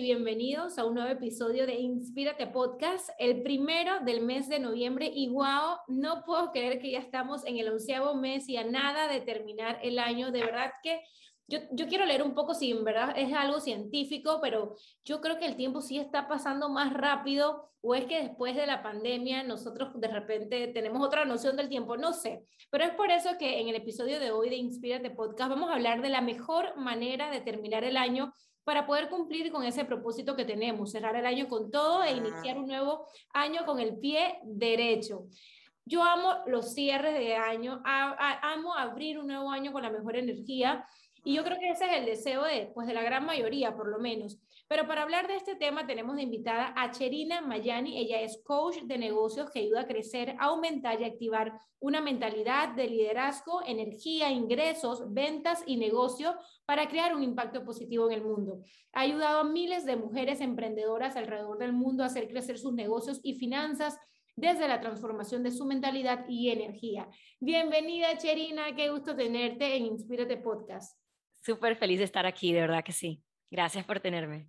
bienvenidos a un nuevo episodio de Inspírate Podcast, el primero del mes de noviembre. Y wow, no puedo creer que ya estamos en el onceavo mes y a nada de terminar el año. De verdad que yo, yo, quiero leer un poco si en verdad es algo científico, pero yo creo que el tiempo sí está pasando más rápido o es que después de la pandemia nosotros de repente tenemos otra noción del tiempo, no sé. Pero es por eso que en el episodio de hoy de Inspírate Podcast vamos a hablar de la mejor manera de terminar el año para poder cumplir con ese propósito que tenemos, cerrar el año con todo e iniciar un nuevo año con el pie derecho. Yo amo los cierres de año, amo abrir un nuevo año con la mejor energía y yo creo que ese es el deseo de, pues, de la gran mayoría, por lo menos. Pero para hablar de este tema tenemos de invitada a Cherina Mayani. Ella es coach de negocios que ayuda a crecer, aumentar y activar una mentalidad de liderazgo, energía, ingresos, ventas y negocio para crear un impacto positivo en el mundo. Ha ayudado a miles de mujeres emprendedoras alrededor del mundo a hacer crecer sus negocios y finanzas desde la transformación de su mentalidad y energía. Bienvenida, Cherina. Qué gusto tenerte en Inspírate Podcast. Súper feliz de estar aquí, de verdad que sí. Gracias por tenerme.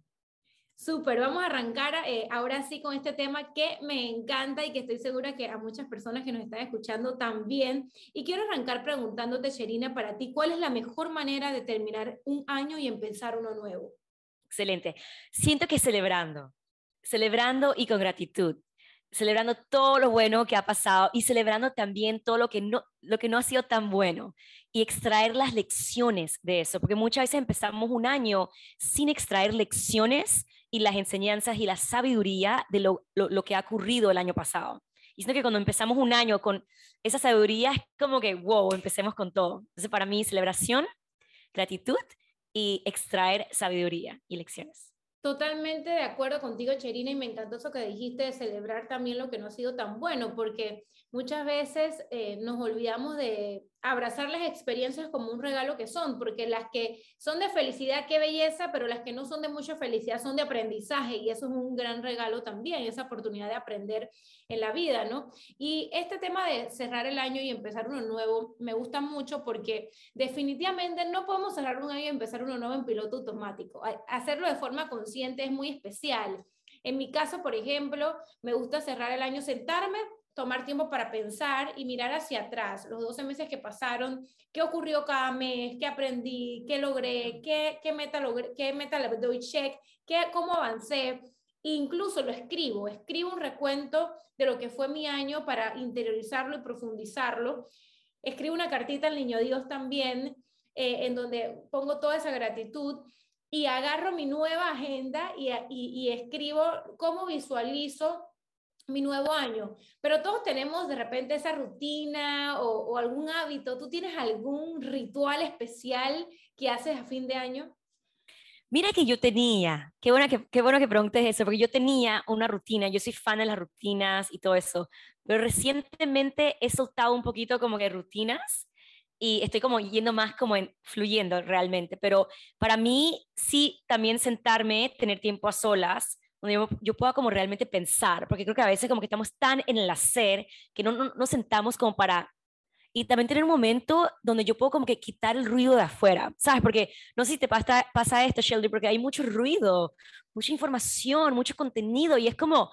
Súper, vamos a arrancar eh, ahora sí con este tema que me encanta y que estoy segura que a muchas personas que nos están escuchando también. Y quiero arrancar preguntándote, Sherina, para ti, ¿cuál es la mejor manera de terminar un año y empezar uno nuevo? Excelente. Siento que celebrando, celebrando y con gratitud celebrando todo lo bueno que ha pasado y celebrando también todo lo que no, lo que no ha sido tan bueno y extraer las lecciones de eso, porque muchas veces empezamos un año sin extraer lecciones y las enseñanzas y la sabiduría de lo, lo, que ha ocurrido el año pasado. Y siento que cuando empezamos un año con esa sabiduría es como que, wow, empecemos con todo. Entonces, para mí, celebración, gratitud y extraer sabiduría y lecciones. Totalmente de acuerdo contigo, Cherina, y me encantó eso que dijiste de celebrar también lo que no ha sido tan bueno, porque muchas veces eh, nos olvidamos de abrazar las experiencias como un regalo que son, porque las que son de felicidad, qué belleza, pero las que no son de mucha felicidad son de aprendizaje y eso es un gran regalo también, esa oportunidad de aprender en la vida, ¿no? Y este tema de cerrar el año y empezar uno nuevo me gusta mucho porque definitivamente no podemos cerrar un año y empezar uno nuevo en piloto automático. Hacerlo de forma consciente es muy especial. En mi caso, por ejemplo, me gusta cerrar el año, sentarme, tomar tiempo para pensar y mirar hacia atrás, los 12 meses que pasaron, qué ocurrió cada mes, qué aprendí, qué logré, qué, qué meta logré, qué meta le doy check, qué, cómo avancé. Incluso lo escribo, escribo un recuento de lo que fue mi año para interiorizarlo y profundizarlo. Escribo una cartita al niño Dios también, eh, en donde pongo toda esa gratitud y agarro mi nueva agenda y, y, y escribo cómo visualizo mi nuevo año, pero todos tenemos de repente esa rutina o, algún hábito. ¿Tú tienes algún ritual especial que haces a fin de año? Mira que yo tenía, qué bueno que, qué bueno que preguntes eso, porque yo tenía una rutina, yo soy fan de las rutinas y todo eso, pero recientemente he soltado un poquito como que rutinas y estoy como yendo más como en, fluyendo realmente, pero para mí sí también sentarme, tener tiempo a solas, donde yo, pueda como realmente pensar, porque creo que a veces como que estamos tan en el hacer que no, no nos sentamos como para y también tener un momento donde yo puedo como que quitar el ruido de afuera, ¿sabes? Porque no sé si te pasa, pasa esto, Shelby, porque hay mucho ruido, mucha información, mucho contenido y es como,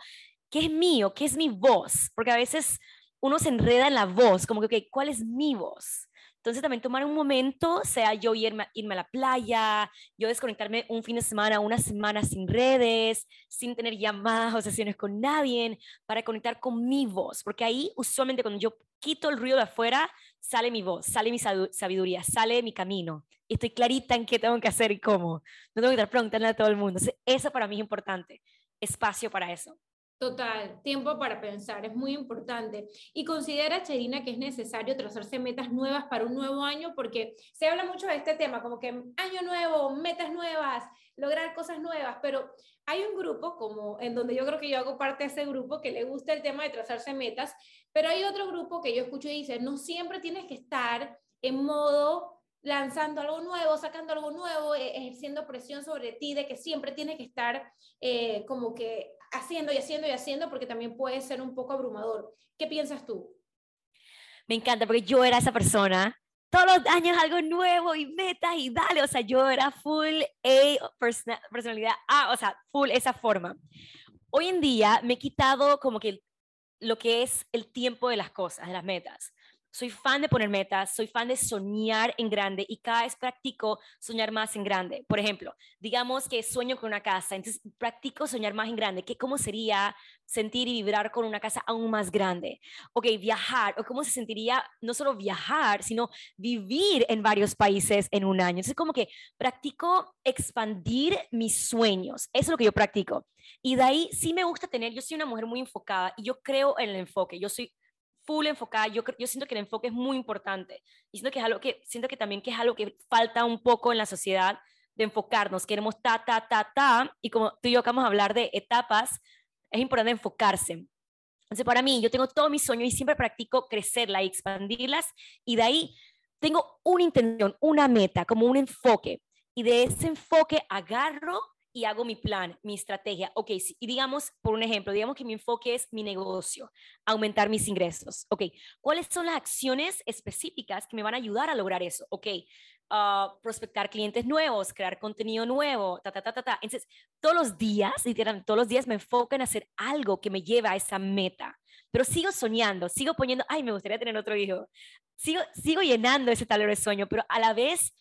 ¿qué es mío? ¿Qué es mi voz? Porque a veces uno se enreda en la voz, como que, okay, ¿cuál es mi voz? Entonces también tomar un momento, sea yo irme, irme, a la playa, yo desconectarme un fin de semana, una semana sin redes, sin tener llamadas o sesiones con nadie, para conectar con mi voz, porque ahí usualmente cuando yo quito el ruido de afuera, sale mi voz, sale mi sabiduría, sale mi camino. Y estoy clarita en qué tengo que hacer y cómo. No tengo que estar preguntando a todo el mundo. eso para mí es importante, espacio para eso. Total, tiempo para pensar, es muy importante. Y considera, Cherina, que es necesario trazarse metas nuevas para un nuevo año, porque se habla mucho de este tema, como que año nuevo, metas nuevas, lograr cosas nuevas, pero hay un grupo como en donde yo creo que yo hago parte de ese grupo que le gusta el tema de trazarse metas, pero hay otro grupo que yo escucho y dice, no siempre tienes que estar en modo lanzando algo nuevo, sacando algo nuevo, eh, ejerciendo presión sobre ti de que siempre tienes que estar eh, como que haciendo y haciendo y haciendo porque también puede ser un poco abrumador. ¿Qué piensas tú? Me encanta porque yo era esa persona todos los años algo nuevo y metas y dale, o sea, yo era full A, personalidad A, o sea, full esa forma. Hoy en día me he quitado como que lo que es el tiempo de las cosas, de las metas. Soy fan de poner metas, soy fan de soñar en grande y cada vez practico soñar más en grande. Por ejemplo, digamos que sueño con una casa, entonces practico soñar más en grande. ¿Qué, ¿Cómo sería sentir y vibrar con una casa aún más grande? Ok, viajar, o cómo se sentiría no solo viajar, sino vivir en varios países en un año. Entonces, como que practico expandir mis sueños. Eso es lo que yo practico. Y de ahí sí me gusta tener, yo soy una mujer muy enfocada y yo creo en el enfoque. Yo soy full enfocada. Yo, yo siento que el enfoque es muy importante. Y siento que es algo que, siento que también que es algo que falta un poco en la sociedad de enfocarnos. Queremos ta, ta, ta, ta. Y como tú y yo acabamos de hablar de etapas, es importante enfocarse. Entonces, para mí, yo tengo todos mis sueños y siempre practico crecerla y expandirlas. Y de ahí tengo una intención, una meta, como un enfoque. Y de ese enfoque agarro y hago mi plan, mi estrategia. Ok, y digamos, por un ejemplo, digamos que mi enfoque es mi negocio, aumentar mis ingresos. Ok, ¿cuáles son las acciones específicas que me van a ayudar a lograr eso? Ok, uh, prospectar clientes nuevos, crear contenido nuevo, ta, ta, ta, ta, ta. Entonces, todos los días, literalmente, todos los días me enfoco en hacer algo que me lleve a esa meta. Pero sigo soñando, sigo poniendo, ay, me gustaría tener otro hijo. Sigo, sigo llenando ese tablero de sueño, pero a la vez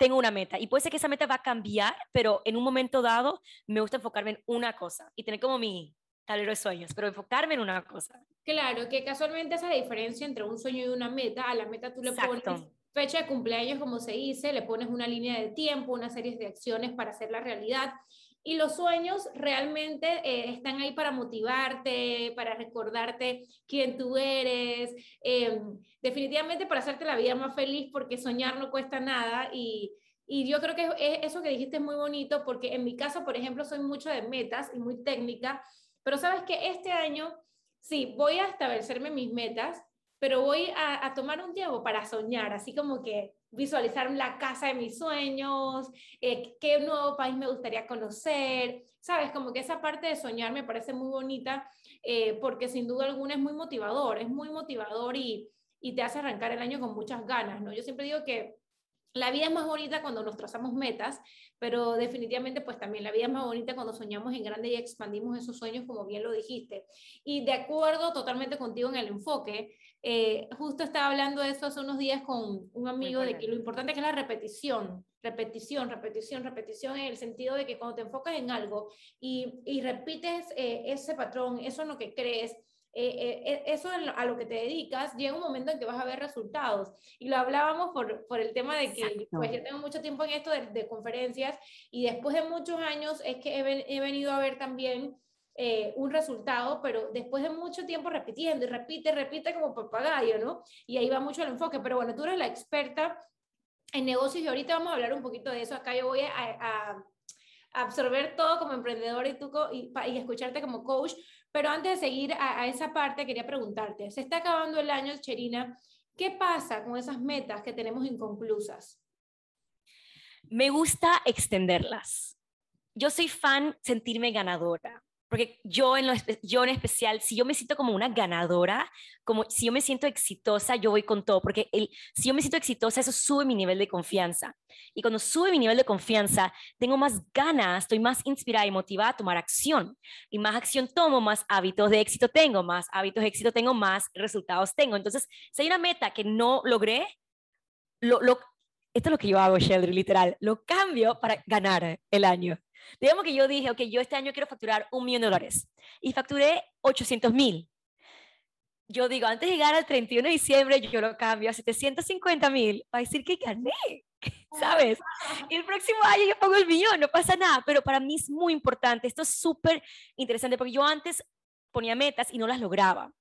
tengo una meta y puede ser que esa meta va a cambiar, pero en un momento dado me gusta enfocarme en una cosa y tener como mi tablero de sueños, pero enfocarme en una cosa. Claro, que casualmente esa diferencia entre un sueño y una meta, a la meta tú le pones fecha de cumpleaños, como se dice, le pones una línea de tiempo, una serie de acciones para hacer la realidad. Y los sueños realmente eh, están ahí para motivarte, para recordarte quién tú eres, em, definitivamente para hacerte la vida más feliz, porque soñar no cuesta nada. Y, y yo creo que es, eso que dijiste es muy bonito, porque en mi caso, por ejemplo, soy mucho de metas y muy técnica, pero sabes que este año, sí, voy a establecerme mis metas, pero voy a, tomar un tiempo para soñar, así como que visualizar la casa de mis sueños, eh, qué nuevo país me gustaría conocer, sabes, como que esa parte de soñar me parece muy bonita eh, porque sin duda alguna es muy motivador, es muy motivador y, y te hace arrancar el año con muchas ganas, ¿no? Yo siempre digo que la vida es más bonita cuando nos trazamos metas, pero definitivamente pues también la vida es más bonita cuando soñamos en grande y expandimos esos sueños, como bien lo dijiste. Y de acuerdo totalmente contigo en el enfoque, eh, justo estaba hablando de eso hace unos días con un amigo de que lo importante es que es la repetición, repetición, repetición, repetición en el sentido de que cuando te enfocas en algo y, y repites eh, ese patrón, eso en lo que crees, eh, eso a lo que te dedicas, llega un momento en que vas a ver resultados. Y lo hablábamos por, por el tema de que pues, yo tengo mucho tiempo en esto de, de, conferencias y después de muchos años es que he, he venido a ver también eh, un resultado, pero después de mucho tiempo repitiendo y repite, repite como papagayo, ¿no? Y ahí va mucho el enfoque. Pero bueno, tú eres la experta en negocios y ahorita vamos a hablar un poquito de eso. Acá yo voy a, absorber todo como emprendedor y, tú, y, y, escucharte como coach. Pero antes de seguir a, a, esa parte, quería preguntarte, se está acabando el año, Cherina, ¿qué pasa con esas metas que tenemos inconclusas? Me gusta extenderlas. Yo soy fan sentirme ganadora porque yo en, lo, yo en especial, si yo me siento como una ganadora, como si yo me siento exitosa, yo voy con todo, porque el, si yo me siento exitosa, eso sube mi nivel de confianza. Y cuando sube mi nivel de confianza, tengo más ganas, estoy más inspirada y motivada a tomar acción. Y más acción tomo, más hábitos de éxito tengo, más hábitos de éxito tengo, más resultados tengo. Entonces, si hay una meta que no logré, lo, lo, esto es lo que yo hago, Sheldry, literal, lo cambio para ganar el año. Digamos que yo dije, ok, yo este año quiero facturar un millón de dólares y facturé 800 mil. Yo digo, antes de llegar al 31 de diciembre, yo lo cambio a 750 mil para decir que gané, ¿sabes? Y el próximo año yo pongo el millón, no pasa nada, pero para mí es muy importante. Esto es súper interesante porque yo antes ponía metas y no las lograba.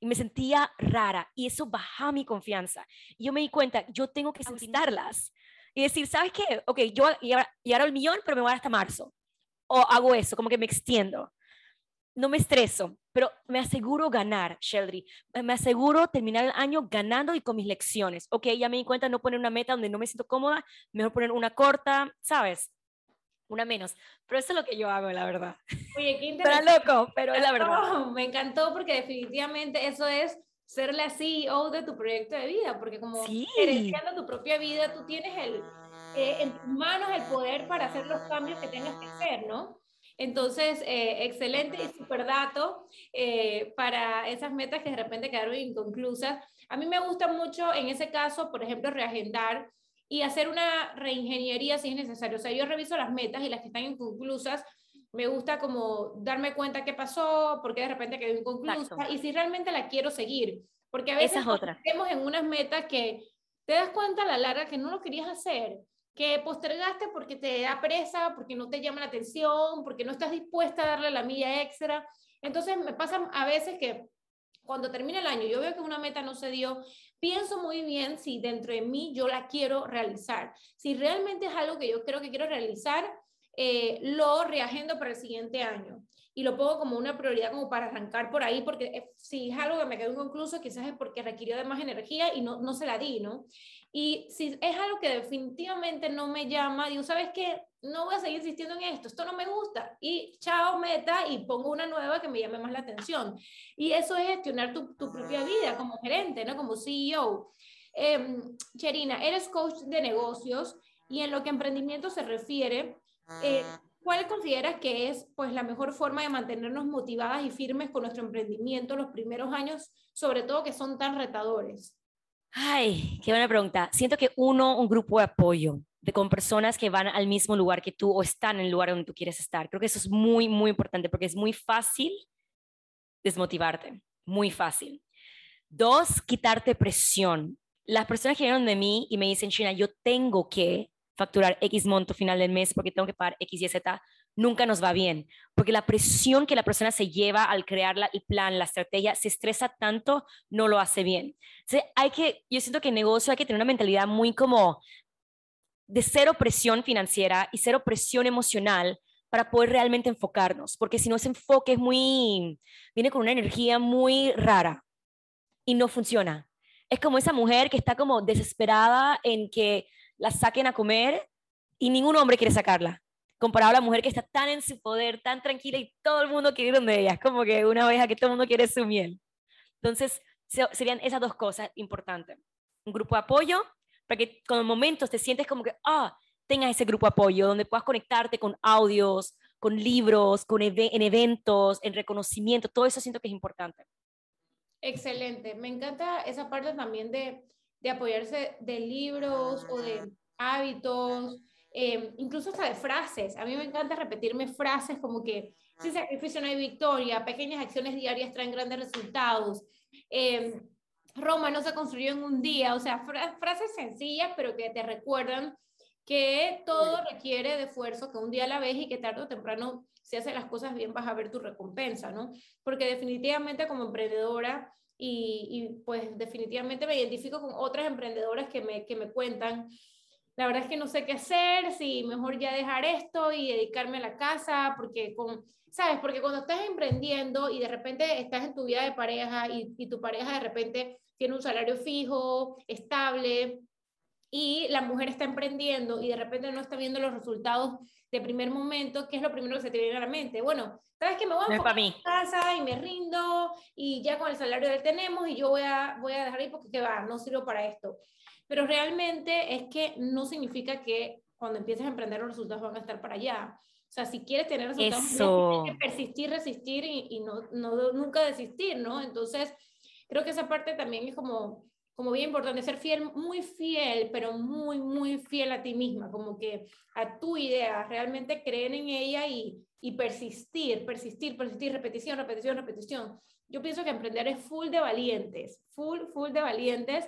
Y me sentía rara y eso bajaba mi confianza. Y yo me di cuenta, yo tengo que sentirlas y decir, ¿sabes qué? Ok, yo y ahora, y ahora el millón, pero me voy hasta marzo. O hago eso, como que me extiendo. No me estreso, pero me aseguro ganar, Sheldry. Me aseguro terminar el año ganando y con mis lecciones. Ok, ya me di cuenta no poner una meta donde no me siento cómoda, mejor poner una corta, ¿sabes? Una menos. Pero eso es lo que yo hago, la verdad. Oye, qué interesante. Pero loco, pero es la verdad. me encantó porque definitivamente eso es ser la CEO de tu proyecto de vida, porque como Sí. gerenciando tu propia vida, tú tienes el, eh, en tus manos el poder para hacer los cambios que tengas que hacer, ¿no? Entonces, eh, excelente y super dato eh, para esas metas que de repente quedaron inconclusas. A mí me gusta mucho en ese caso, por ejemplo, reagendar y hacer una reingeniería si es necesario. O sea, yo reviso las metas y las que están inconclusas, me gusta como darme cuenta qué pasó, por qué de repente quedó inconclusa Exacto. y si realmente la quiero seguir. Porque a veces es otra. estemos en unas metas que te das cuenta a la larga que no lo querías hacer, que postergaste porque te da presa, porque no te llama la atención, porque no estás dispuesta a darle la milla extra. Entonces me pasa a veces que cuando termina el año yo veo que una meta no se dio, pienso muy bien si dentro de mí yo la quiero realizar. Si realmente es algo que yo creo que quiero realizar, eh, lo reagendo para el siguiente año y lo pongo como una prioridad como para arrancar por ahí, porque eh, si es algo que me quedó inconcluso, quizás es porque requirió de más energía y no, no se la di, ¿no? Y si es algo que definitivamente no me llama, digo, ¿sabes qué? No voy a seguir insistiendo en esto, esto no me gusta. Y chao, meta, y pongo una nueva que me llame más la atención. Y eso es gestionar tu, tu propia vida como gerente, ¿no? Como CEO. Eh, Cherina, eres coach de negocios y en lo que emprendimiento se refiere, eh, ¿cuál consideras que es pues, la mejor forma de mantenernos motivadas y firmes con nuestro emprendimiento los primeros años, sobre todo que son tan retadores? Ay, qué buena pregunta. Siento que uno, un grupo de apoyo, de con personas que van al mismo lugar que tú o están en el lugar donde tú quieres estar. Creo que eso es muy, muy importante porque es muy fácil desmotivarte, muy fácil. Dos, quitarte presión. Las personas que vienen de mí y me dicen, China, yo tengo que facturar X monto final del mes porque tengo que pagar X y Z, nunca nos va bien, porque la presión que la persona se lleva al crear la, el plan, la estrategia, se estresa tanto, no lo hace bien. Entonces, hay que, yo siento que en negocio hay que tener una mentalidad muy como de cero presión financiera y cero presión emocional para poder realmente enfocarnos, porque si no ese enfoque es muy, viene con una energía muy rara y no funciona. Es como esa mujer que está como desesperada en que la saquen a comer y ningún hombre quiere sacarla. Comparado a la mujer que está tan en su poder, tan tranquila y todo el mundo quiere ir donde ella. Es como que una oveja que todo el mundo quiere su miel. Entonces, serían esas dos cosas importantes. Un grupo de apoyo, para que con momentos te sientes como que, ah, tengas ese grupo de apoyo, donde puedas conectarte con audios, con libros, con ev en eventos, en reconocimiento, todo eso siento que es importante. Excelente, me encanta esa parte también de, de apoyarse de libros o de hábitos, eh, incluso hasta de frases. A mí me encanta repetirme frases como que sin sacrificio no hay victoria, pequeñas acciones diarias traen grandes resultados. Eh, Roma no se construyó en un día, o sea, fra frases sencillas, pero que te recuerdan que todo requiere de esfuerzo, que un día a la vez y que tarde o temprano, si haces las cosas bien, vas a ver tu recompensa, ¿no? Porque definitivamente como emprendedora, y, y pues definitivamente me identifico con otras emprendedoras que me, que me cuentan, la verdad es que no sé qué hacer, si mejor ya dejar esto y dedicarme a la casa, porque con, ¿sabes? Porque cuando estás emprendiendo y de repente estás en tu vida de pareja y, y tu pareja de repente tiene un salario fijo, estable, y la mujer está emprendiendo y de repente no está viendo los resultados de primer momento, ¿qué es lo primero que se te viene a la mente? Bueno, ¿sabes que Me voy a no mi casa y me rindo y ya con el salario que tenemos y yo voy a, voy a dejar ahí porque ¿qué va? No sirvo para esto. Pero realmente es que no significa que cuando empieces a emprender los resultados van a estar para allá. O sea, si quieres tener resultados, Eso. tienes que persistir, resistir y, y no, no, nunca desistir, ¿no? Entonces, creo que esa parte también es como como bien importante, ser fiel, muy fiel, pero muy, muy fiel a ti misma, como que a tu idea, realmente creer en ella y, y persistir, persistir, persistir, repetición, repetición, repetición. Yo pienso que emprender es full de valientes, full, full de valientes.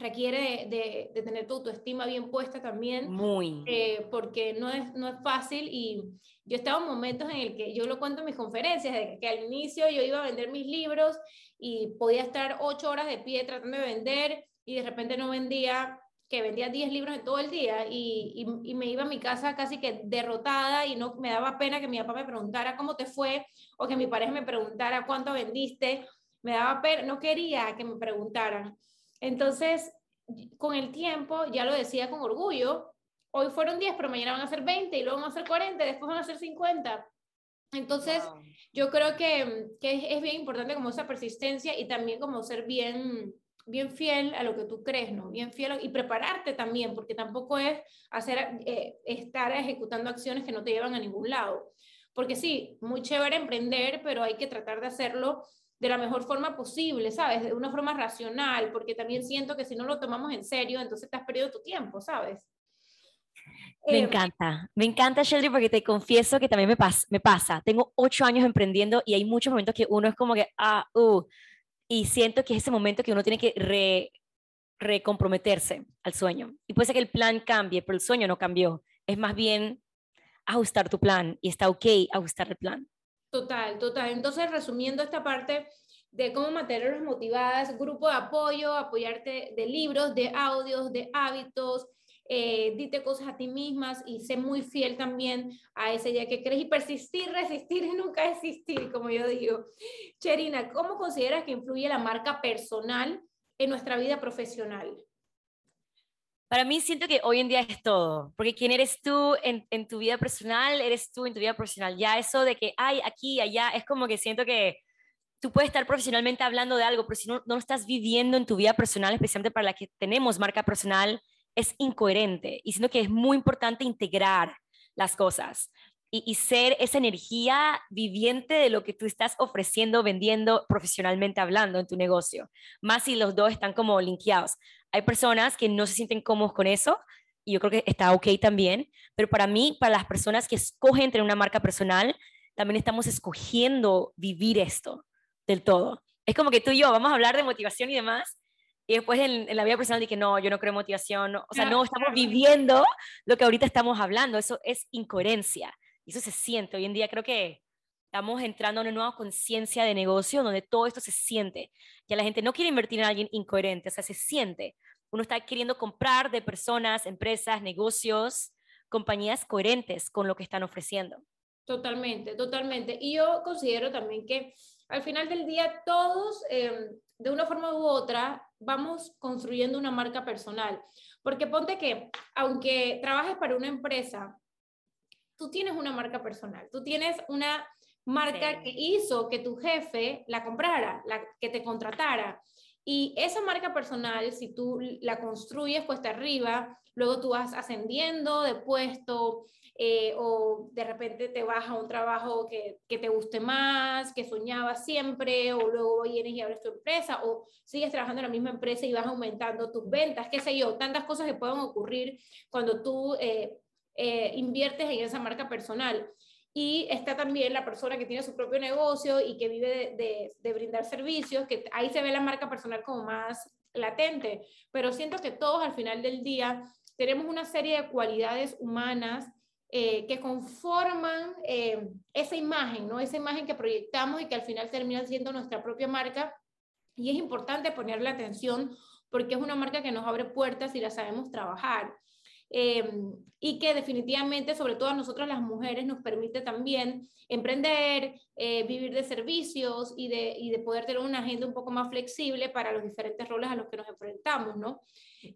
Requiere de, de, de tener tu autoestima bien puesta también. Muy. Eh, porque no es, no es fácil y yo estaba en momentos en el que yo lo cuento en mis conferencias, de que, al inicio yo iba a vender mis libros y podía estar ocho horas de pie tratando de vender y de repente no vendía, que vendía 10 libros en todo el día y, y, y, me iba a mi casa casi que derrotada y no me daba pena que mi papá me preguntara cómo te fue o que mi pareja me preguntara cuánto vendiste, me daba pena, no quería que me preguntaran. Entonces, con el tiempo, ya lo decía con orgullo, hoy fueron 10, pero mañana van a ser 20 y luego van a ser 40, después van a ser 50 Entonces, yo creo que, que, es bien importante como esa persistencia y también como ser bien, bien fiel a lo que tú crees, ¿no? Bien fiel y prepararte también, porque tampoco es hacer, eh, estar ejecutando acciones que no te llevan a ningún lado. Porque sí, muy chévere emprender, pero hay que tratar de hacerlo de la mejor forma posible, ¿sabes? De una forma racional, porque también siento que si no lo tomamos en serio, entonces te has perdido tu tiempo, ¿sabes? Me eh, encanta, me encanta, Sheldry, porque te confieso que también me, me pasa. Tengo ocho años emprendiendo y hay muchos momentos que uno es como que, ah, uh, y siento que es ese momento que uno tiene que re, recomprometerse al sueño. Y puede ser que el plan cambie, pero el sueño no cambió. Es más bien ajustar tu plan y está ok ajustar el plan. Total, total. Entonces, resumiendo esta parte de cómo mantenerlos motivadas, grupo de apoyo, apoyarte de libros, de audios, de hábitos, eh, dite cosas a ti mismas y sé muy fiel también a ese día que crees y persistir, resistir y nunca desistir, como yo digo. Cherina, ¿cómo consideras que influye la marca personal en nuestra vida profesional? Para mí siento que hoy en día es todo, porque quién eres tú en, tu vida personal, eres tú en tu vida profesional. Ya eso de que hay aquí, allá, es como que siento que tú puedes estar profesionalmente hablando de algo, pero si no, no estás viviendo en tu vida personal, especialmente para la que tenemos marca personal, es incoherente. Y siento que es muy importante integrar las cosas y, y ser esa energía viviente de lo que tú estás ofreciendo, vendiendo profesionalmente hablando en tu negocio. Más si los dos están como linkeados. Hay personas que no se sienten cómodos con eso y yo creo que está ok también, pero para mí, para las personas que escogen tener una marca personal, también estamos escogiendo vivir esto del todo. Es como que tú y yo vamos a hablar de motivación y demás, y después en, la vida personal dije, no, yo no creo motivación, o sea, no estamos viviendo lo que ahorita estamos hablando, eso es incoherencia, y eso se siente. Hoy en día creo que estamos entrando en una nueva conciencia de negocio donde todo esto se siente. Ya la gente no quiere invertir en alguien incoherente, o sea, se siente. Uno está queriendo comprar de personas, empresas, negocios, compañías coherentes con lo que están ofreciendo. Totalmente, totalmente. Y yo considero también que al final del día todos, em, de una forma u otra, vamos construyendo una marca personal. Porque ponte que, aunque trabajes para una empresa, tú tienes una marca personal, tú tienes una marca que hizo que tu jefe la comprara, la, que te contratara. Y esa marca personal, si tú la construyes cuesta arriba, luego tú vas ascendiendo de puesto eh, o de repente te vas a un trabajo que, que, te guste más, que soñabas siempre, o luego vienes y abres tu empresa, o sigues trabajando en la misma empresa y vas aumentando tus ventas, qué sé yo, tantas cosas que pueden ocurrir cuando tú eh, eh, inviertes en esa marca personal. Y está también la persona que tiene su propio negocio y que vive de, brindar servicios, que ahí se ve la marca personal como más latente. Pero siento que todos al final del día tenemos una serie de cualidades humanas eh, que conforman eh, esa imagen, ¿no? Esa imagen que proyectamos y que al final termina siendo nuestra propia marca. Y es importante ponerle atención porque es una marca que nos abre puertas y la sabemos trabajar. Em, y que definitivamente, sobre todo a nosotras las mujeres, nos permite también emprender, eh, vivir de servicios y de, y de poder tener una agenda un poco más flexible para los diferentes roles a los que nos enfrentamos, ¿no?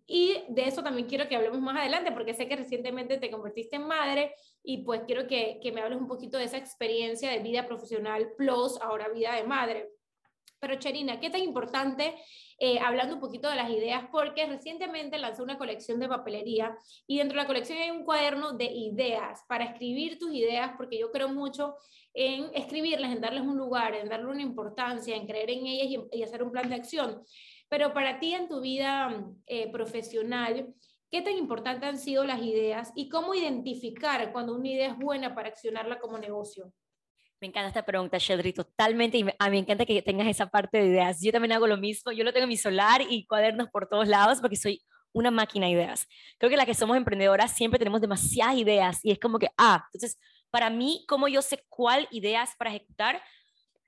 Y de eso también quiero que hablemos más adelante, porque sé que recientemente te convertiste en madre y pues quiero que, que me hables un poquito de esa experiencia de vida profesional plus ahora vida de madre. Pero Cherina, ¿qué tan importante eh, hablando un poquito de las ideas, porque recientemente lanzó una colección de papelería y dentro de la colección hay un cuaderno de ideas para escribir tus ideas, porque yo creo mucho en escribirlas, en darles un lugar, en darle una importancia, en creer en ellas y, hacer un plan de acción. Pero para ti en tu vida eh, profesional, ¿qué tan importantes han sido las ideas y cómo identificar cuando una idea es buena para accionarla como negocio? Me encanta esta pregunta, Sheldry, totalmente. Y a mí me encanta que tengas esa parte de ideas. Yo también hago lo mismo. Yo lo tengo en mi solar y cuadernos por todos lados porque soy una máquina de ideas. Creo que la que somos emprendedoras siempre tenemos demasiadas ideas y es como que, ah, entonces, para mí, ¿cómo yo sé cuál ideas para ejecutar?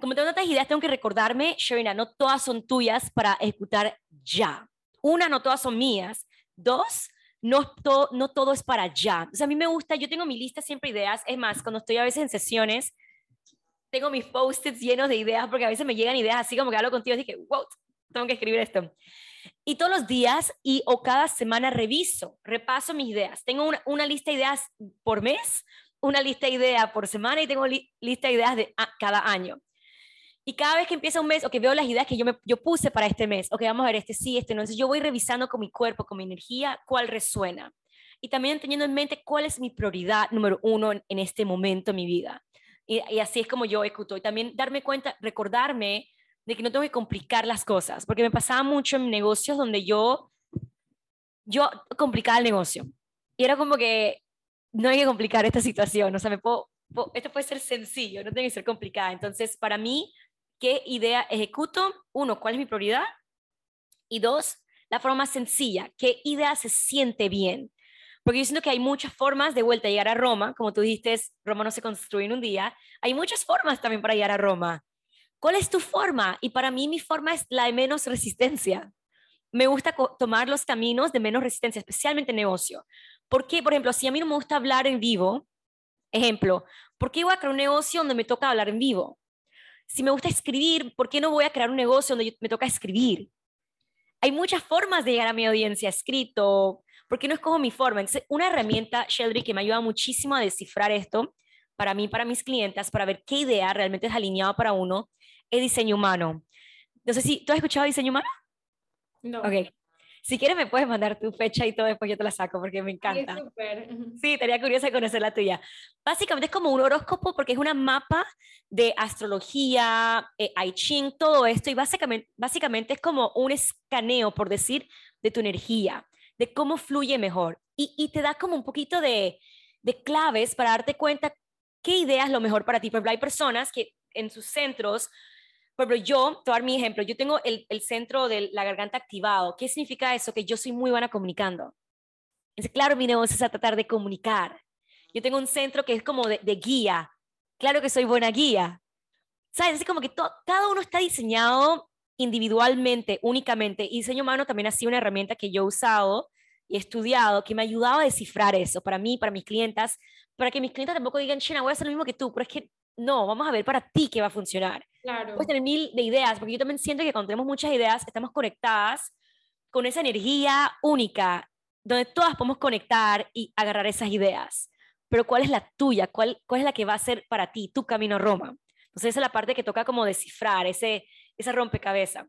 Como tengo tantas ideas, tengo que recordarme, Sherina, no todas son tuyas para ejecutar ya. Una, no todas son mías. Dos, no todo, no todo es para ya. O sea, a mí me gusta, yo tengo mi lista siempre ideas. Es más, cuando estoy a veces en sesiones, tengo mis post-its llenos de ideas porque a veces me llegan ideas así como que hablo contigo y dije, wow, tengo que escribir esto. Y todos los días y o cada semana reviso, repaso mis ideas. Tengo una, una lista de ideas por mes una lista de ideas por semana y tengo lista de ideas de cada año. Y cada vez que empieza un mes, o que veo las ideas que yo, me, yo puse para este mes, o que vamos a ver este sí, este no, entonces yo voy revisando con mi cuerpo, con mi energía, cuál resuena. Y también teniendo en mente cuál es mi prioridad número uno en, este momento en mi vida. Y, y, así es como yo ejecuto. Y también darme cuenta, recordarme de que no tengo que complicar las cosas, porque me pasaba mucho en negocios donde yo, yo complicaba el negocio. Y era como que no hay que complicar esta situación, o sea, me puedo, esto puede ser sencillo, no tiene que ser complicada. Entonces, para mí, ¿qué idea ejecuto? Uno, ¿cuál es mi prioridad? Y dos, la forma más sencilla, ¿qué idea se siente bien? Porque yo siento que hay muchas formas de vuelta a llegar a Roma, como tú dijiste, Roma no se construye en un día, hay muchas formas también para llegar a Roma. ¿Cuál es tu forma? Y para mí mi forma es la de menos resistencia. Me gusta tomar los caminos de menos resistencia, especialmente en negocio. ¿Por qué? Por ejemplo, si a mí no me gusta hablar en vivo, ejemplo, ¿por qué voy a crear un negocio donde me toca hablar en vivo? Si me gusta escribir, ¿por qué no voy a crear un negocio donde me toca escribir? Hay muchas formas de llegar a mi audiencia, escrito, ¿por qué no escojo mi forma? una herramienta, Sheldry, que me ayuda muchísimo a descifrar esto, para mí, para mis clientes, para ver qué idea realmente es alineada para uno, es diseño humano. No sé si, ¿tú has escuchado diseño humano? No. Ok. Si quieres me puedes mandar tu fecha y todo, después yo te la saco porque me encanta. Sí, estaría curiosa conocer la tuya. Básicamente es como un horóscopo porque es una mapa de astrología, eh, I Ching, todo esto y básicamente, básicamente es como un escaneo, por decir, de tu energía, de cómo fluye mejor y, y te da como un poquito de, de claves para darte cuenta qué idea es lo mejor para ti. Por hay personas que en sus centros por ejemplo, yo, te dar mi ejemplo, yo tengo el, el, centro de la garganta activado. ¿Qué significa eso? Que yo soy muy buena comunicando. Entonces, claro, mi negocio es a tratar de comunicar. Yo tengo un centro que es como de, guía. Claro que soy buena guía. ¿Sabes? Es como que cada uno está diseñado individualmente, únicamente. Y diseño humano también ha sido una herramienta que yo he usado y he estudiado, que me ha ayudado a descifrar eso para mí, para mis clientas, para que mis clientes tampoco digan, China, voy a hacer lo mismo que tú, pero es que no, vamos a ver para ti qué va a funcionar. Claro. Puedes tener mil de ideas, porque yo también siento que cuando tenemos muchas ideas, estamos conectadas con esa energía única, donde todas podemos conectar y agarrar esas ideas. Pero ¿cuál es la tuya? ¿Cuál, cuál es la que va a ser para ti, tu camino a Roma? Entonces esa es la parte que toca como descifrar, ese, esa rompecabezas.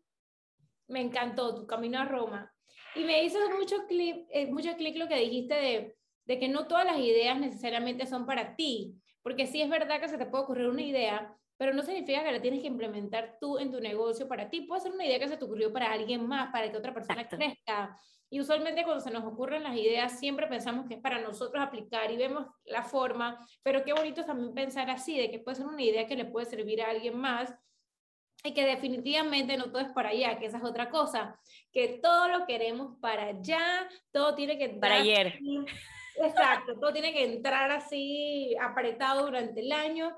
Me encantó tu camino a Roma. Y me hizo mucho clic eh, mucho clic lo que dijiste de, de que no todas las ideas necesariamente son para ti. Porque sí es verdad que se te puede ocurrir una idea, pero no significa que la tienes que implementar tú en tu negocio para ti. Puede ser una idea que se te ocurrió para alguien más, para que otra persona crezca. Y usualmente cuando se nos ocurren las ideas, siempre pensamos que es para nosotros aplicar y vemos la forma, pero qué bonito también pensar así, de que puede ser una idea que le puede servir a alguien más y que definitivamente no todo es para allá, que esa es otra cosa, que todo lo queremos para allá, todo tiene que... Para ayer. Exacto, todo tiene que entrar así apretado durante el año.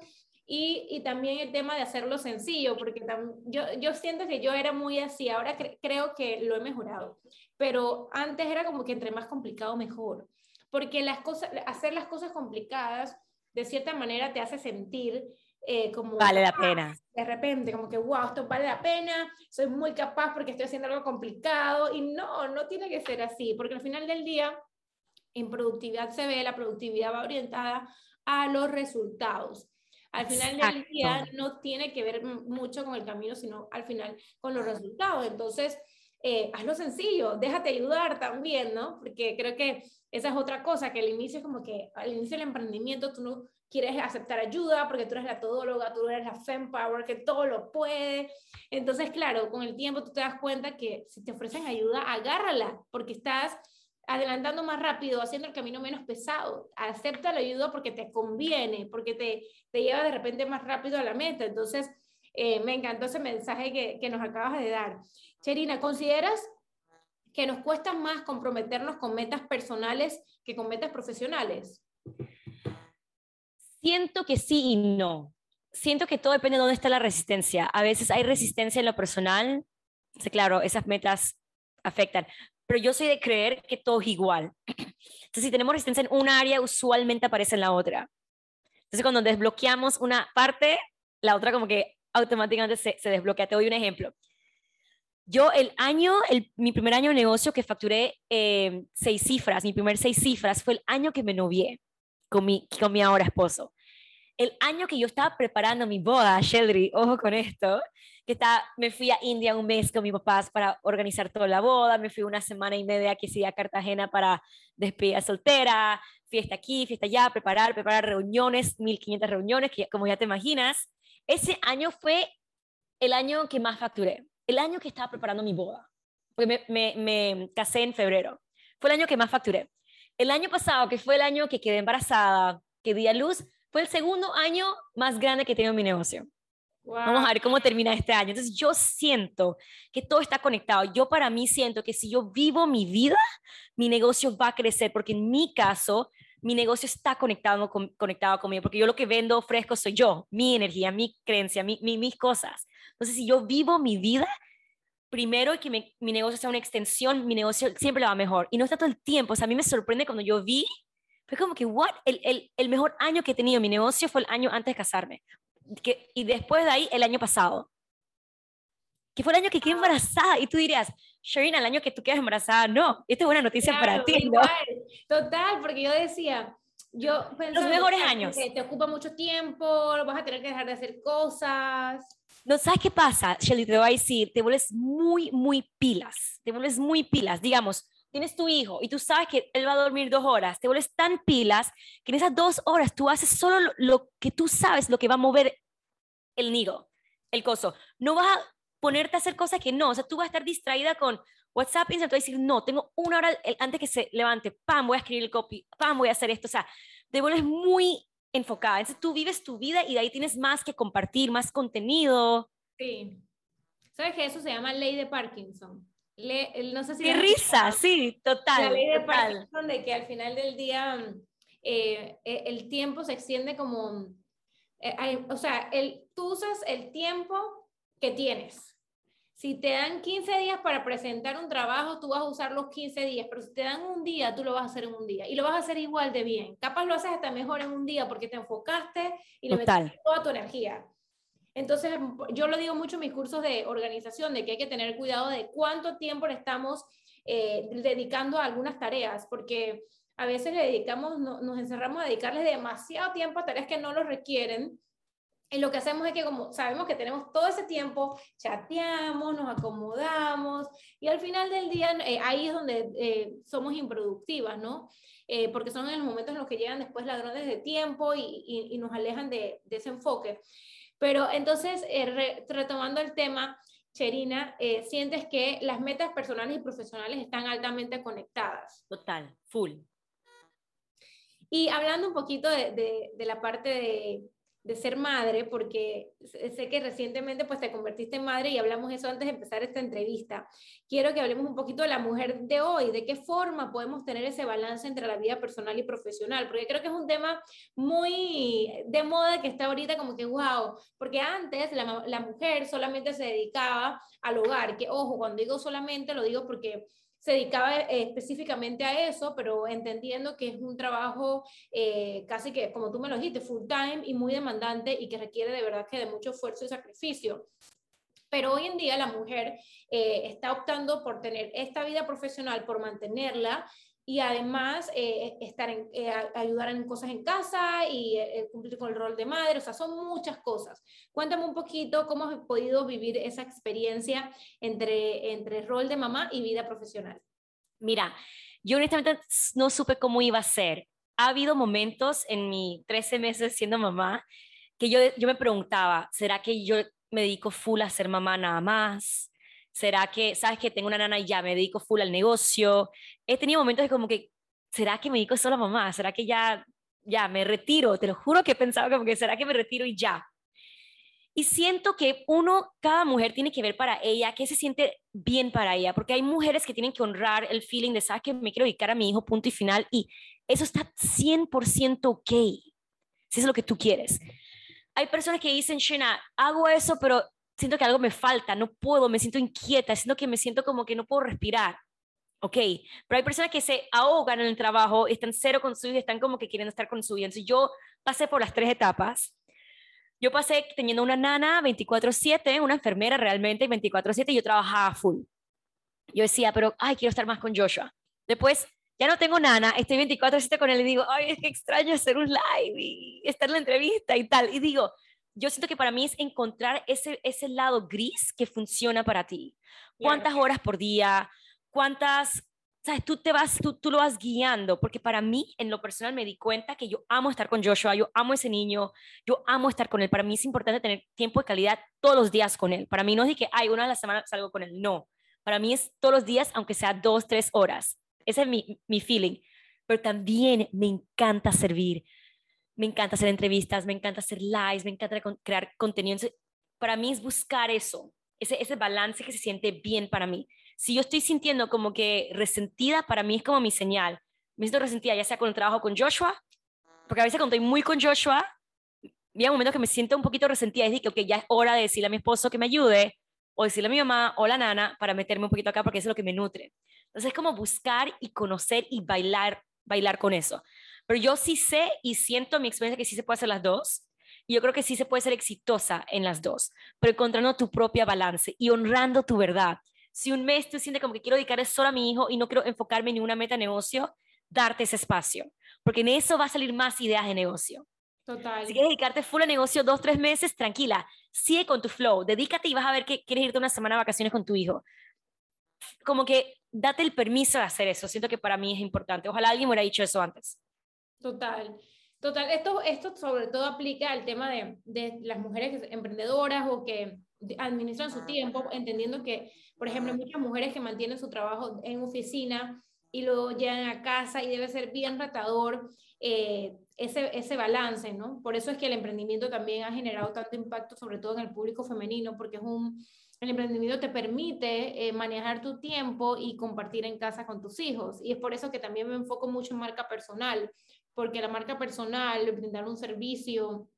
Y, y también el tema de hacerlo sencillo, porque yo, yo siento que yo era muy así, ahora creo que lo he mejorado, pero antes era como que entre más complicado mejor, porque las cosas, hacer las cosas complicadas de cierta manera te hace sentir eh, como... Vale la pena. De repente, como que, wow, esto vale la pena, soy muy capaz porque estoy haciendo algo complicado y no, no tiene que ser así, porque al final del día en productividad se ve, la productividad va orientada a los resultados. Al final del día no tiene que ver mucho con el camino, sino al final con los resultados. Entonces, eh, hazlo sencillo, déjate ayudar también, ¿no? Porque creo que esa es otra cosa, que al inicio es como que al inicio del emprendimiento tú no quieres aceptar ayuda porque tú eres la todóloga, tú eres la fempower, que todo lo puede. Entonces, claro, con el tiempo tú te das cuenta que si te ofrecen ayuda, agárrala, porque estás adelantando más rápido, haciendo el camino menos pesado. Acepta la ayuda porque te conviene, porque te, te lleva de repente más rápido a la meta. Entonces, eh, me encantó ese mensaje que, que nos acabas de dar. Cherina, ¿consideras que nos cuesta más comprometernos con metas personales que con metas profesionales? Siento que sí y no. Siento que todo depende de dónde está la resistencia. A veces hay resistencia en lo personal. Sí, claro, esas metas afectan, pero yo soy de creer que todo es igual. Entonces, si tenemos resistencia en un área, usualmente aparece en la otra. Entonces, cuando desbloqueamos una parte, la otra como que automáticamente se, se desbloquea. Te doy un ejemplo. Yo el año, el, mi primer año de negocio que facturé eh, seis cifras, mi primer seis cifras fue el año que me novié. con mi, con mi ahora esposo. El año que yo estaba preparando mi boda, Sheldry, ojo con esto, que está, me fui a India un mes con mis papás para organizar toda la boda, me fui una semana y media que sí a Cartagena para despedida soltera, fiesta aquí, fiesta allá, preparar, preparar reuniones, 1500 reuniones, que como ya te imaginas, ese año fue el año que más facturé, el año que estaba preparando mi boda, porque me, me, casé en febrero, fue el año que más facturé. El año pasado, que fue el año que quedé embarazada, que di a luz, fue el segundo año más grande que tengo en mi negocio. Vamos a ver cómo termina este año. Entonces yo siento que todo está conectado. Yo para mí siento que si yo vivo mi vida, mi negocio va a crecer, porque en mi caso, mi negocio está conectado, con, conectado conmigo, porque yo lo que vendo, ofrezco, soy yo, mi energía, mi creencia, mi, mis cosas. Entonces si yo vivo mi vida, primero que mi negocio sea una extensión, mi negocio siempre le va mejor. Y no está todo el tiempo. O sea, a mí me sorprende cuando yo vi fue como que, what? El, el, el, mejor año que he tenido en mi negocio fue el año antes de casarme que, y después de ahí el año pasado, que fue el año que quedé embarazada. Y tú dirías, Sherina, el año que tú quedas embarazada, no, esta es buena noticia para ti, ¿no? Total, porque yo decía, yo los mejores años. Que te ocupa mucho tiempo, vas a tener que dejar de hacer cosas. No, ¿sabes qué pasa, Shelly? Te voy a decir, te vuelves muy, muy pilas, te vuelves muy pilas. Digamos, tienes tu hijo y tú sabes que él va a dormir dos horas, te vuelves tan pilas que en esas dos horas tú haces solo lo, que tú sabes, lo que va a mover el nido, el coso. No vas a ponerte a hacer cosas que no, o sea, tú vas a estar distraída con WhatsApp y vas a decir, no, tengo una hora antes que se levante, pam, voy a escribir el copy, pam, voy a hacer esto, o sea, te vuelves muy enfocada. Entonces tú vives tu vida y de ahí tienes más que compartir, más contenido. Sí. ¿Sabes que eso se llama ley de Parkinson? Le, no sé si Qué risa, sí, total. La ley de Parkinson de que al final del día eh, e, el tiempo se extiende como, eh, o sea, el, tú usas el tiempo que tienes. Si te dan 15 días para presentar un trabajo, tú vas a usar los 15 días, pero si te dan un día, tú lo vas a hacer en un día y lo vas a hacer igual de bien. Capaz lo haces hasta mejor en un día porque te enfocaste y le metiste toda tu energía. Entonces, yo lo digo mucho en mis cursos de organización, de que hay que tener cuidado de cuánto tiempo le estamos eh, dedicando a algunas tareas, porque a veces le dedicamos, nos encerramos a dedicarles demasiado tiempo a tareas que no lo requieren. Y lo que hacemos es que como sabemos que tenemos todo ese tiempo, chateamos, nos acomodamos y al final del día eh, ahí es donde eh, somos improductivas, ¿no? porque son en los momentos en los que llegan después ladrones de tiempo y, y, nos alejan de, de ese enfoque. Pero entonces, eh, retomando el tema, Cherina, eh, ¿sientes que las metas personales y profesionales están altamente conectadas? Total, full. Y hablando un poquito de la parte de, de ser madre, porque sé que recientemente pues te convertiste en madre y hablamos eso antes de empezar esta entrevista. Quiero que hablemos un poquito de la mujer de hoy, de qué forma podemos tener ese balance entre la vida personal y profesional, porque creo que es un tema muy de moda que está ahorita como que wow, porque antes la, la mujer solamente se dedicaba al hogar, que ojo, cuando digo solamente lo digo porque se dedicaba eh, específicamente a eso, pero entendiendo que es un trabajo eh, casi que, como tú me lo dijiste, full time y muy demandante y que requiere de verdad que de mucho esfuerzo y sacrificio. Pero hoy en día la mujer eh, está optando por tener esta vida profesional, por mantenerla y además estar en, ayudar en cosas en casa y cumplir con el rol de madre, o sea, son muchas cosas. Cuéntame un poquito cómo has podido vivir esa experiencia entre, entre rol de mamá y vida profesional. Mira, yo honestamente no supe cómo iba a ser. Ha habido momentos en mis 13 meses siendo mamá que yo, yo me preguntaba, ¿será que yo me dedico full a ser mamá nada más? ¿Será que, sabes que tengo una nana y ya me dedico full al negocio? He tenido momentos de como que, ¿será que me dedico solo a mamá? ¿Será que ya, ya me retiro? Te lo juro que he pensado como que, ¿será que me retiro y ya? Y siento que uno, cada mujer tiene que ver para ella qué se siente bien para ella, porque hay mujeres que tienen que honrar el feeling de, sabes que me quiero dedicar a mi hijo, punto y final, y eso está 100% ok, si es lo que tú quieres. Hay personas que dicen, Shena, hago eso, pero siento que algo me falta, no puedo, me siento inquieta, siento que me siento como que no puedo respirar. Ok, pero hay personas que se ahogan en el trabajo, están cero con su vida, están como que quieren estar con su vida. Entonces yo pasé por las tres etapas yo pasé teniendo una nana 24/7, una enfermera realmente 24/7 y yo trabajaba full. Yo decía, pero, ay, quiero estar más con Joshua. Después ya no tengo nana, estoy 24/7 con él y digo, ay, es que extraño hacer un live y estar en la entrevista y tal. Y digo, yo siento que para mí es encontrar ese, ese lado gris que funciona para ti. ¿Cuántas horas por día? ¿Cuántas sabes, tú te vas, tú, tú lo vas guiando, porque para mí, en lo personal, me di cuenta que yo amo estar con Joshua, yo amo ese niño, yo amo estar con él. Para mí es importante tener tiempo de calidad todos los días con él. Para mí no es de que, ay, una vez a la semana salgo con él, no. Para mí es todos los días, aunque sea dos, tres horas. Ese es mi, mi feeling. Pero también me encanta servir, me encanta hacer entrevistas, me encanta hacer lives, me encanta crear contenido. para mí es buscar eso, ese, balance que se siente bien para mí si yo estoy sintiendo como que resentida, para mí es como mi señal. Me siento resentida, ya sea con el trabajo con Joshua, porque a veces cuando estoy muy con Joshua, llega un momento que me siento un poquito resentida y digo, que ya es hora de decirle a mi esposo que me ayude, o decirle a mi mamá o la nana para meterme un poquito acá, porque eso es lo que me nutre. Entonces es como buscar y conocer y bailar, bailar con eso. Pero yo sí sé y siento mi experiencia que sí se puede hacer las dos. Y yo creo que sí se puede ser exitosa en las dos, pero encontrando tu propia balance y honrando tu verdad si un mes tú sientes como que quiero dedicar solo a mi hijo y no quiero enfocarme en ninguna meta de negocio, darte ese espacio, porque en eso va a salir más ideas de negocio. Total. Si quieres dedicarte full a negocio dos, tres meses, tranquila, sigue con tu flow, dedícate y vas a ver que quieres irte una semana de vacaciones con tu hijo. Como que date el permiso de hacer eso, siento que para mí es importante. Ojalá alguien me hubiera dicho eso antes. Total. Total, esto, esto sobre todo aplica al tema de, de las mujeres emprendedoras o que administran su tiempo, entendiendo que, por ejemplo, muchas mujeres que mantienen su trabajo en oficina y lo llevan a casa y debe ser bien ratador eh, ese, ese balance, ¿no? Por eso es que el emprendimiento también ha generado tanto impacto, sobre todo en el público femenino, porque es un, el emprendimiento te permite eh, manejar tu tiempo y compartir en casa con tus hijos. Y es por eso que también me enfoco mucho en marca personal, porque la marca personal, brindar un servicio,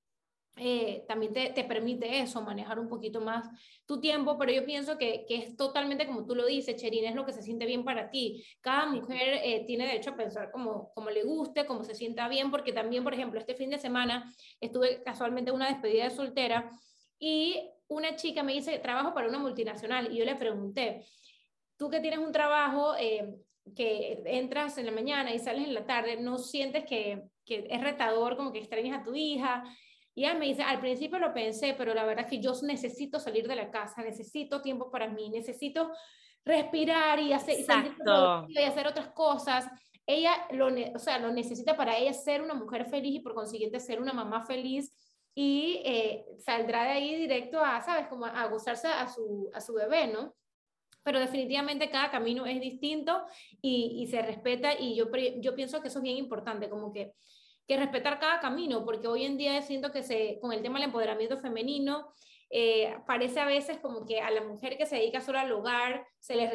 eh, también te, te, permite eso, manejar un poquito más tu tiempo, pero yo pienso que, que, es totalmente como tú lo dices, Cherin, es lo que se siente bien para ti. Cada mujer eh, tiene derecho a pensar como, como le guste, como se sienta bien, porque también, por ejemplo, este fin de semana estuve casualmente en una despedida de soltera y una chica me dice, trabajo para una multinacional, y yo le pregunté, tú que tienes un trabajo... Eh, que entras en la mañana y sales en la tarde, ¿no sientes que, que es retador, como que extrañas a tu hija? Y ella me dice, al principio lo pensé, pero la verdad es que yo necesito salir de la casa, necesito tiempo para mí, necesito respirar y hacer, y, hacer otras cosas. Ella lo, o sea, lo necesita para ella ser una mujer feliz y por consiguiente ser una mamá feliz y eh, saldrá de ahí directo a, ¿sabes? Como a, gozarse a su, a su bebé, ¿no? Pero definitivamente cada camino es distinto y, y se respeta y yo, yo pienso que eso es bien importante, como que que respetar cada camino, porque hoy en día siento que se, con el tema del empoderamiento femenino, eh, parece a veces como que a la mujer que se dedica solo al hogar se les,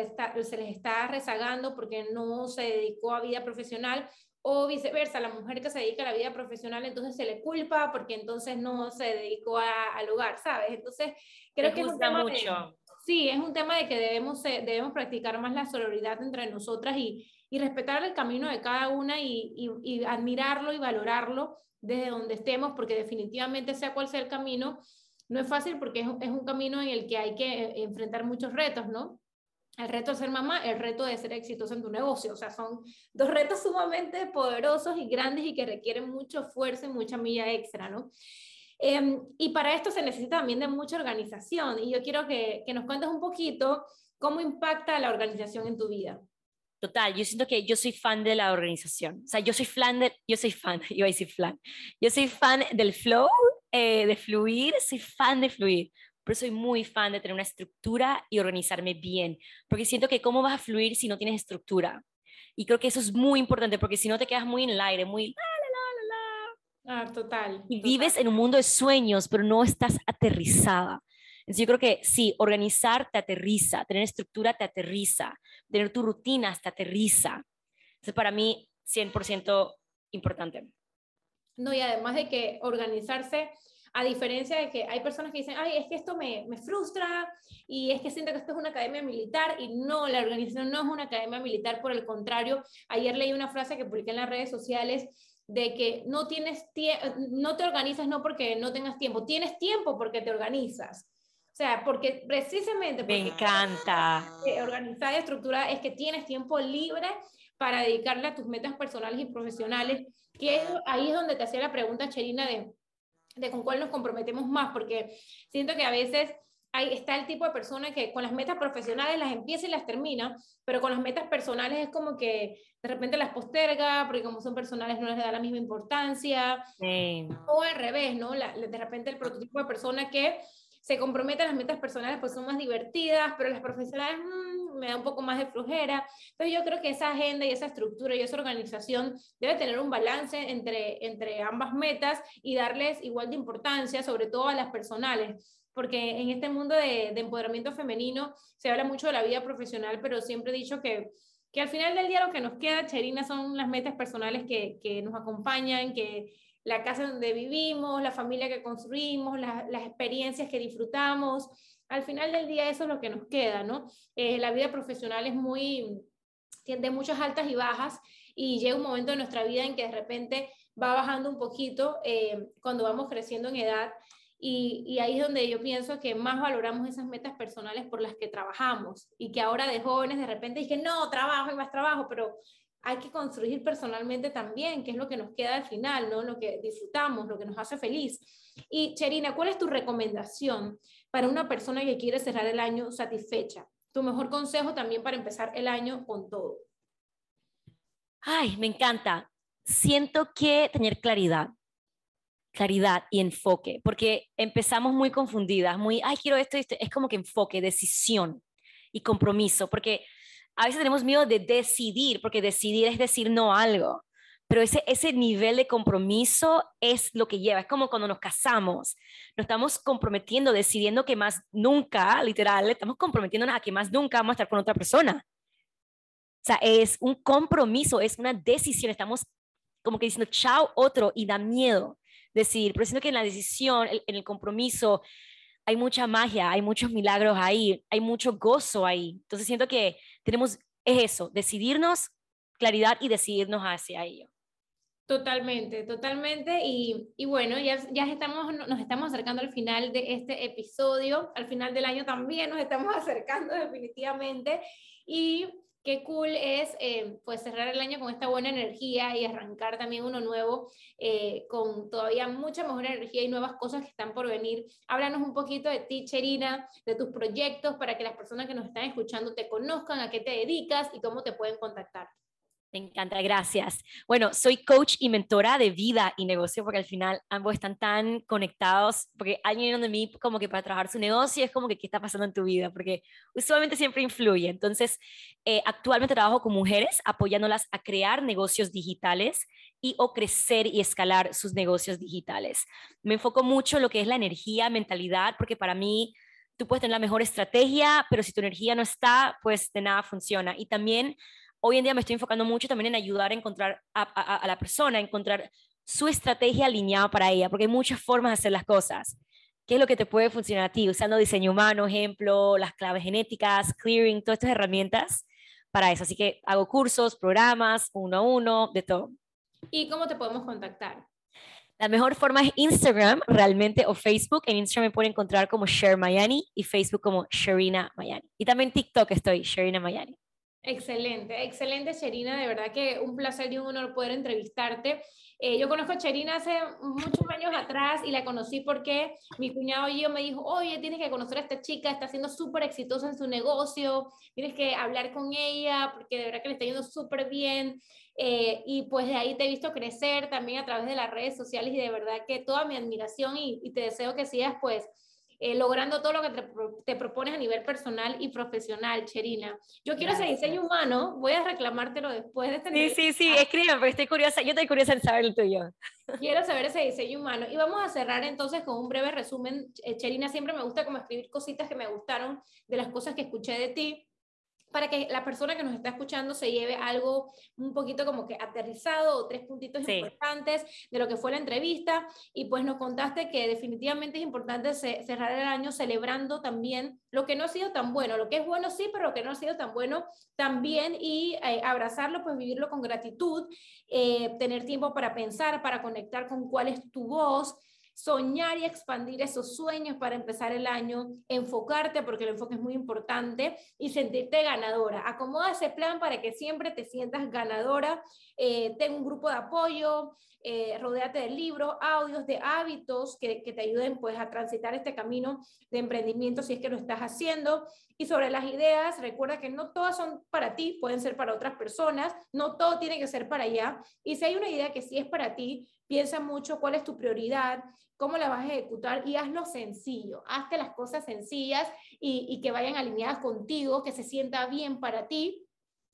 se les está rezagando porque no se dedicó a vida profesional o viceversa, la mujer que se dedica a la vida profesional entonces se le culpa porque entonces no se dedicó al hogar, ¿sabes? Entonces creo que es un tema mucho. Sí, es un tema de que debemos, debemos practicar más la sororidad entre nosotras y, y respetar el camino de cada una y, admirarlo y valorarlo desde donde estemos, porque definitivamente sea cual sea el camino, no es fácil porque es, un camino en el que hay que eh, enfrentar muchos retos, ¿no? El reto de ser mamá, el reto de ser exitoso en tu negocio. O sea, son dos retos sumamente poderosos y grandes y que requieren mucho esfuerzo y mucha milla extra, ¿no? Em, y para esto se necesita también de mucha organización. Y yo quiero que, que nos cuentes un poquito cómo impacta la organización en tu vida. Total, yo siento que yo soy fan de la organización. O sea, yo soy fan de, yo soy fan, iba a decir fan. Yo soy fan del flow, eh, de fluir, soy fan de fluir. Pero soy muy fan de tener una estructura y organizarme bien. Porque siento que cómo vas a fluir si no tienes estructura. Y creo que eso es muy importante porque si no te quedas muy en el aire, muy... Ah, total. Y vives en un mundo de sueños, pero no estás aterrizada. Entonces yo creo que sí, organizar te aterriza, tener estructura te aterriza, tener tu rutina te aterriza. Entonces para mí 100% importante. No, y además de que organizarse, a diferencia de que hay personas que dicen, ay, es que esto me, me, frustra y es que siento que esto es una academia militar y no, la organización no es una academia militar, por el contrario, ayer leí una frase que publiqué en las redes sociales de que no tienes no te organizas no porque no tengas tiempo, tienes tiempo porque te organizas. O sea, porque precisamente... Me encanta. Organizada y estructurada es que tienes tiempo libre para dedicarle a tus metas personales y profesionales, que ahí es donde te hacía la pregunta, Cherina, de, de con cuál nos comprometemos más, porque siento que a veces ahí está el tipo de persona que con las metas profesionales las empieza y las termina, pero con las metas personales es como que de repente las posterga, porque como son personales no les da la misma importancia, o al revés, ¿no? de repente el prototipo de persona que se compromete a las metas personales pues son más divertidas, pero las profesionales mm, me da un poco más de flojera. Entonces yo creo que esa agenda y esa estructura y esa organización debe tener un balance entre, entre ambas metas y darles igual de importancia, sobre todo a las personales porque en este mundo de, empoderamiento femenino se habla mucho de la vida profesional, pero siempre he dicho que, que al final del día lo que nos queda, Cherina, son las metas personales que, que nos acompañan, que la casa donde vivimos, la familia que construimos, las experiencias que disfrutamos. Al final del día eso es lo que nos queda, ¿no? Eh, la vida profesional es muy, tiene muchas altas y bajas y llega un momento en nuestra vida en que de repente va bajando un poquito eh, cuando vamos creciendo en edad y, ahí es donde yo pienso que más valoramos esas metas personales por las que trabajamos y que ahora de jóvenes de repente dije, no, trabajo y más trabajo, pero hay que construir personalmente también, que es lo que nos queda al final, ¿no? Lo que disfrutamos, lo que nos hace feliz. Y Cherina, ¿cuál es tu recomendación para una persona que quiere cerrar el año satisfecha? Tu mejor consejo también para empezar el año con todo. Ay, me encanta. Siento que tener claridad claridad y enfoque, porque empezamos muy confundidas, muy, ay, quiero esto, es como que enfoque, decisión y compromiso, porque a veces tenemos miedo de decidir, porque decidir es decir no algo, pero ese, ese nivel de compromiso es lo que lleva, es como cuando nos casamos, nos estamos comprometiendo, decidiendo que más nunca, literal, estamos comprometiéndonos a que más nunca vamos a estar con otra persona. O sea, es un compromiso, es una decisión, estamos como que diciendo chao otro y da miedo decidir, pero siento que en la decisión, en el compromiso, hay mucha magia, hay muchos milagros ahí, hay mucho gozo ahí. Entonces siento que tenemos, es eso, decidirnos, claridad y decidirnos hacia ello. Totalmente, totalmente. Y, y, bueno, ya, ya estamos, nos estamos acercando al final de este episodio. Al final del año también nos estamos acercando definitivamente. Y qué cool es eh, pues cerrar el año con esta buena energía y arrancar también uno nuevo eh, con todavía mucha mejor energía y nuevas cosas que están por venir. Háblanos un poquito de ti, Cherina, de tus proyectos para que las personas que nos están escuchando te conozcan, a qué te dedicas y cómo te pueden contactar. Me encanta, gracias. Bueno, soy coach y mentora de vida y negocio porque al final ambos están tan conectados, porque alguien de mí como que para trabajar su negocio es como que qué está pasando en tu vida, porque usualmente siempre influye. Entonces, eh, actualmente trabajo con mujeres apoyándolas a crear negocios digitales y o crecer y escalar sus negocios digitales. Me enfoco mucho en lo que es la energía, mentalidad, porque para mí tú puedes tener la mejor estrategia, pero si tu energía no está, pues de nada funciona. Y también hoy en día me estoy enfocando mucho también en ayudar a encontrar a, la persona, a encontrar su estrategia alineada para ella, porque hay muchas formas de hacer las cosas. ¿Qué es lo que te puede funcionar a ti? Usando diseño humano, ejemplo, las claves genéticas, clearing, todas estas herramientas para eso. Así que hago cursos, programas, uno a uno, de todo. ¿Y cómo te podemos contactar? La mejor forma es Instagram, realmente, o Facebook. En Instagram me pueden encontrar como Share Mayani y Facebook como Sharina Mayani. Y también TikTok estoy, Sharina Mayani. Excelente, excelente, Cherina. De verdad que un placer y un honor poder entrevistarte. Eh, yo conozco a Cherina hace muchos años atrás y la conocí porque mi cuñado y yo me dijo, oye, tienes que conocer a esta chica, está siendo súper exitosa en su negocio, tienes que hablar con ella porque de verdad que le está yendo súper bien. Eh, y pues de ahí te he visto crecer también a través de las redes sociales y de verdad que toda mi admiración y, y te deseo que sigas pues eh, logrando todo lo que te, propones a nivel personal y profesional, Cherina. Yo quiero ese diseño humano, voy a reclamártelo después de este Sí, sí, sí, escríbeme, porque estoy curiosa, yo estoy curiosa en saber el tuyo. Quiero saber ese diseño humano. Y vamos a cerrar entonces con un breve resumen. Eh, Cherina, siempre me gusta como escribir cositas que me gustaron de las cosas que escuché de ti para que la persona que nos está escuchando se lleve algo un poquito como que aterrizado o tres puntitos importantes de lo que fue la entrevista. Y pues nos contaste que definitivamente es importante cerrar el año celebrando también lo que no ha sido tan bueno, lo que es bueno sí, pero lo que no ha sido tan bueno también. Y eh, abrazarlo, pues vivirlo con gratitud, eh, tener tiempo para pensar, para conectar con cuál es tu voz soñar y expandir esos sueños para empezar el año, enfocarte, porque el enfoque es muy importante, y sentirte ganadora. Acomoda ese plan para que siempre te sientas ganadora. Eh, ten un grupo de apoyo, eh, rodéate de libros, audios, de hábitos que, que, te ayuden pues a transitar este camino de emprendimiento si es que lo estás haciendo. Y sobre las ideas, recuerda que no todas son para ti, pueden ser para otras personas, no todo tiene que ser para allá. Y si hay una idea que sí es para ti, piensa mucho cuál es tu prioridad, cómo la vas a ejecutar y hazlo sencillo. Hazte las cosas sencillas y, que vayan alineadas contigo, que se sienta bien para ti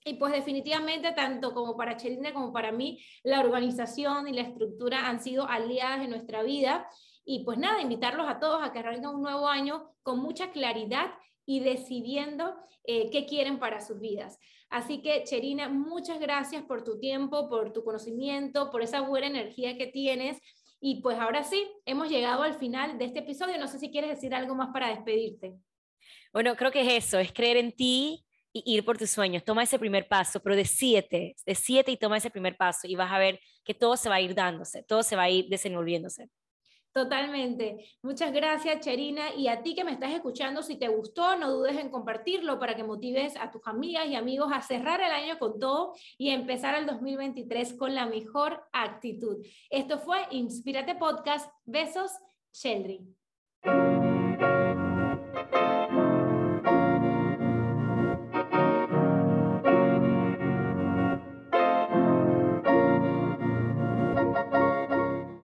y pues definitivamente, tanto como para Chelina como para mí, la organización y la estructura han sido aliadas en nuestra vida. Y pues nada, invitarlos a todos a que arranquen un nuevo año con mucha claridad y decidiendo eh, qué quieren para sus vidas. Así que, Cherina, muchas gracias por tu tiempo, por tu conocimiento, por esa buena energía que tienes. Y pues ahora sí, hemos llegado al final de este episodio. No sé si quieres decir algo más para despedirte. Bueno, creo que es eso, es creer en ti, y ir por tus sueños. Toma ese primer paso, pero de siete, y toma ese primer paso y vas a ver que todo se va a ir dándose, todo se va a ir desenvolviéndose. Totalmente. Muchas gracias, Cherina. Y a ti que me estás escuchando, si te gustó, no dudes en compartirlo para que motives a tus amigas y amigos a cerrar el año con todo y empezar el 2023 con la mejor actitud. Esto fue Inspírate Podcast. Besos, Sheldry.